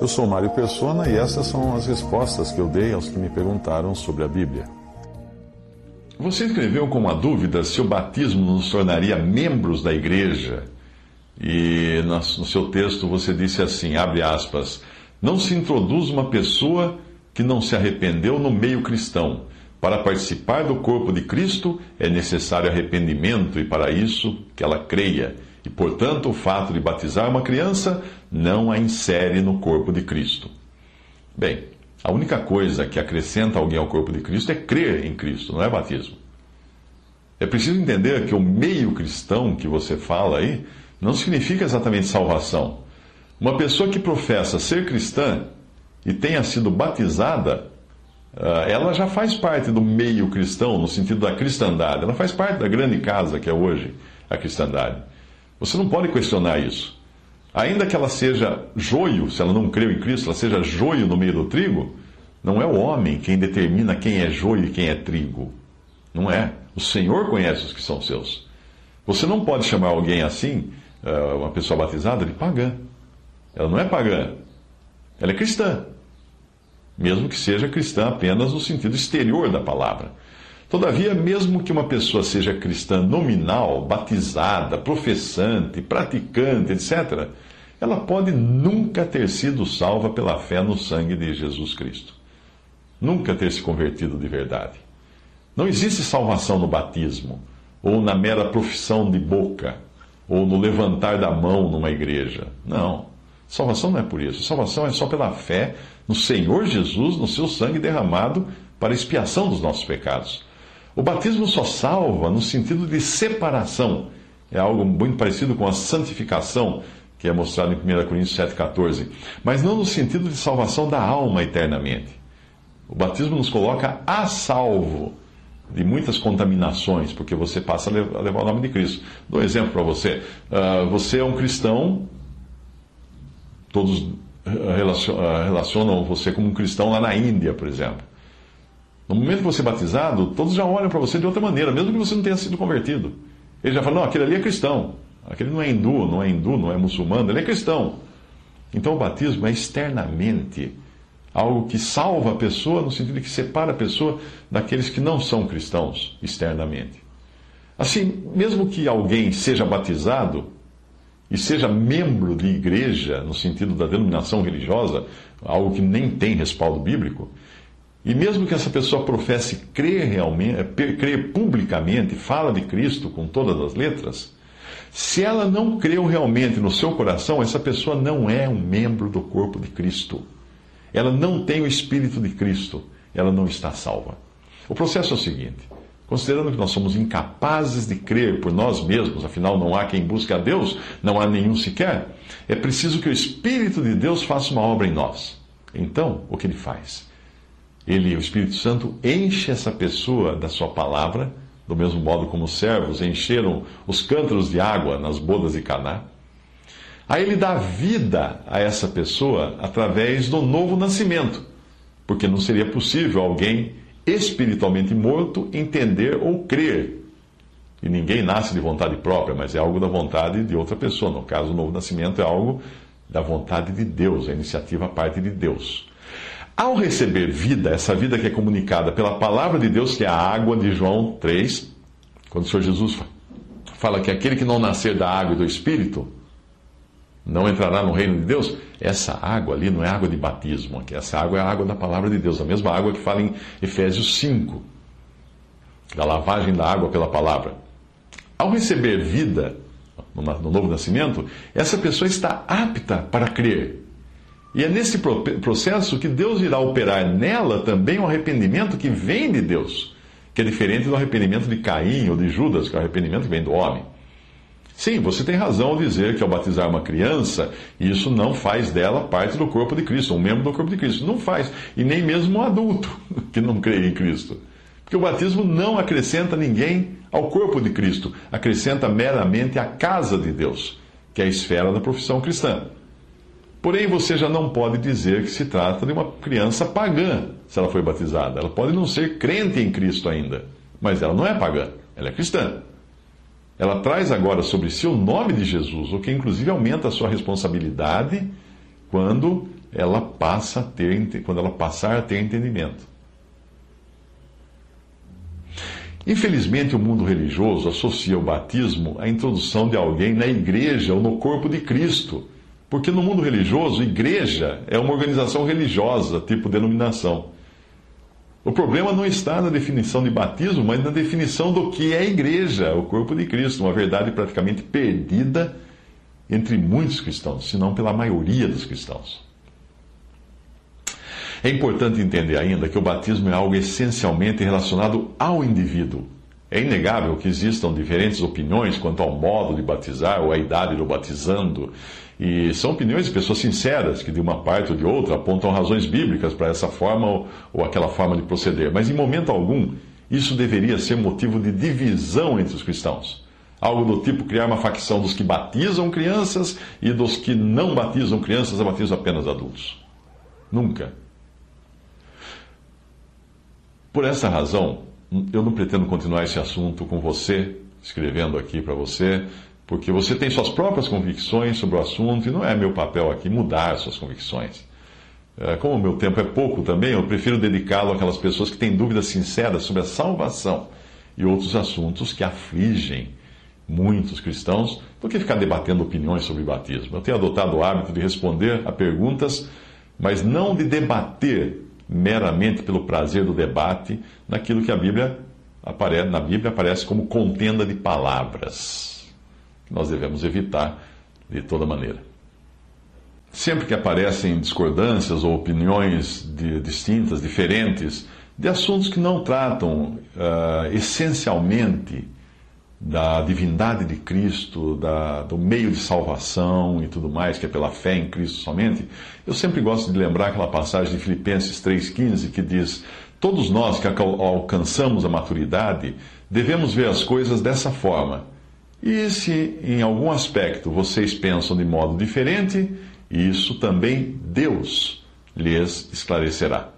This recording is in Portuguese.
Eu sou Mário Persona e essas são as respostas que eu dei aos que me perguntaram sobre a Bíblia. Você escreveu com uma dúvida se o batismo nos tornaria membros da igreja. E no seu texto você disse assim, abre aspas, não se introduz uma pessoa que não se arrependeu no meio cristão. Para participar do corpo de Cristo é necessário arrependimento e para isso que ela creia. E, portanto, o fato de batizar uma criança não a insere no corpo de Cristo. Bem, a única coisa que acrescenta alguém ao corpo de Cristo é crer em Cristo, não é batismo. É preciso entender que o meio cristão que você fala aí não significa exatamente salvação. Uma pessoa que professa ser cristã e tenha sido batizada, ah, ela já faz parte do meio cristão, no sentido da cristandade. Ela faz parte da grande casa que é hoje a cristandade. Você não pode questionar isso. Ainda que ela seja joio, se ela não creu em Cristo, ela seja joio no meio do trigo, não é o homem quem determina quem é joio e quem é trigo. Não é. O Senhor conhece os que são seus. Você não pode chamar alguém assim, ah, uma pessoa batizada, de pagã. Ela não é pagã. Ela é cristã. Mesmo que seja cristã apenas no sentido exterior da palavra. Todavia, mesmo que uma pessoa seja cristã nominal, batizada, professante, praticante, etc., ela pode nunca ter sido salva pela fé no sangue de Jesus Cristo. Nunca ter se convertido de verdade. Não existe salvação no batismo, ou na mera profissão de boca, ou no levantar da mão numa igreja. Não. Salvação não é por isso. Salvação é só pela fé no Senhor Jesus, no seu sangue derramado para expiação dos nossos pecados. O batismo só salva no sentido de separação. É algo muito parecido com a santificação, que é mostrado em 1 Coríntios 7,14. Mas não no sentido de salvação da alma eternamente. O batismo nos coloca a salvo de muitas contaminações, porque você passa a levar o nome de Cristo. Dou um exemplo para você. Uh, você é um cristão, todos ah, relacionam você como um cristão lá na Índia, por exemplo. No momento que você é batizado, todos já olham para você de outra maneira, mesmo que você não tenha sido convertido. Ele já fala: não, aquele ali é cristão. Aquele não é hindu, não é hindu, não é muçulmano, ele é cristão. Então o batismo é externamente algo que salva a pessoa, no sentido que separa a pessoa daqueles que não são cristãos externamente. Assim, mesmo que alguém seja batizado e seja membro de igreja, no sentido da denominação religiosa, algo que nem tem respaldo bíblico, e mesmo que essa pessoa professe crer realmente, crer publicamente, fala de Cristo com todas as letras, se ela não creu realmente no seu coração, essa pessoa não é um membro do corpo de Cristo. Ela não tem o Espírito de Cristo. Ela não está salva. O processo é o seguinte: considerando que nós somos incapazes de crer por nós mesmos, afinal não há quem busque a Deus, não há nenhum sequer, é preciso que o Espírito de Deus faça uma obra em nós. Então, o que ele faz? ele, o Espírito Santo, enche essa pessoa da sua palavra, do mesmo modo como os servos encheram os cântaros de água nas bodas de Caná. Aí ele dá vida a essa pessoa através do novo nascimento, porque não seria possível alguém espiritualmente morto entender ou crer. E ninguém nasce de vontade própria, mas é algo da vontade de outra pessoa. No caso, o novo nascimento é algo da vontade de Deus, a iniciativa parte de Deus. Ao receber vida, essa vida que é comunicada pela palavra de Deus, que é a água de João 3, quando o Senhor Jesus fala que aquele que não nascer da água e do Espírito não entrará no reino de Deus, essa água ali não é água de batismo, essa água é a água da palavra de Deus, a mesma água que fala em Efésios 5, da lavagem da água pela palavra. Ao receber vida no novo nascimento, essa pessoa está apta para crer e é nesse processo que Deus irá operar nela também um arrependimento que vem de Deus, que é diferente do arrependimento de Caim ou de Judas, que é o arrependimento que vem do homem. Sim, você tem razão ao dizer que ao batizar uma criança, isso não faz dela parte do corpo de Cristo, um membro do corpo de Cristo. Não faz. E nem mesmo um adulto que não crê em Cristo. Porque o batismo não acrescenta ninguém ao corpo de Cristo, acrescenta meramente a casa de Deus, que é a esfera da profissão cristã. Porém, você já não pode dizer que se trata de uma criança pagã, se ela foi batizada. Ela pode não ser crente em Cristo ainda, mas ela não é pagã, ela é cristã. Ela traz agora sobre si o nome de Jesus, o que inclusive aumenta a sua responsabilidade quando ela passa a ter, quando ela passar a ter entendimento. Infelizmente, o mundo religioso associa o batismo à introdução de alguém na igreja ou no corpo de Cristo, porque no mundo religioso, igreja é uma organização religiosa, tipo denominação. O problema não está na definição de batismo, mas na definição do que é igreja, o corpo de Cristo, uma verdade praticamente perdida entre muitos cristãos, se não pela maioria dos cristãos. É importante entender ainda que o batismo é algo essencialmente relacionado ao indivíduo. É inegável que existam diferentes opiniões quanto ao modo de batizar ou à idade do batizando. E são opiniões de pessoas sinceras, que de uma parte ou de outra apontam razões bíblicas para essa forma ou, aquela forma de proceder. Mas em momento algum, isso deveria ser motivo de divisão entre os cristãos. Algo do tipo criar uma facção dos que batizam crianças e dos que não batizam crianças, batizam apenas adultos. Nunca. Por essa razão, eu não pretendo continuar esse assunto com você, escrevendo aqui para você, porque você tem suas próprias convicções sobre o assunto e não é meu papel aqui mudar suas convicções. É, como o meu tempo é pouco também, eu prefiro dedicá-lo àquelas pessoas que têm dúvidas sinceras sobre a salvação e outros assuntos que afligem muitos cristãos do que ficar debatendo opiniões sobre batismo. Eu tenho adotado o hábito de responder a perguntas, mas não de debater meramente pelo prazer do debate naquilo que a Bíblia aparece, na Bíblia aparece como contenda de palavras nós devemos evitar de toda maneira. Sempre que aparecem discordâncias ou opiniões de, distintas, diferentes, de assuntos que não tratam uh, essencialmente da divindade de Cristo, da, do meio de salvação e tudo mais, que é pela fé em Cristo somente, eu sempre gosto de lembrar aquela passagem de Filipenses 3,15 que diz: Todos nós que alcançamos a maturidade devemos ver as coisas dessa forma e se em algum aspecto vocês pensam de modo diferente, isso também Deus lhes esclarecerá.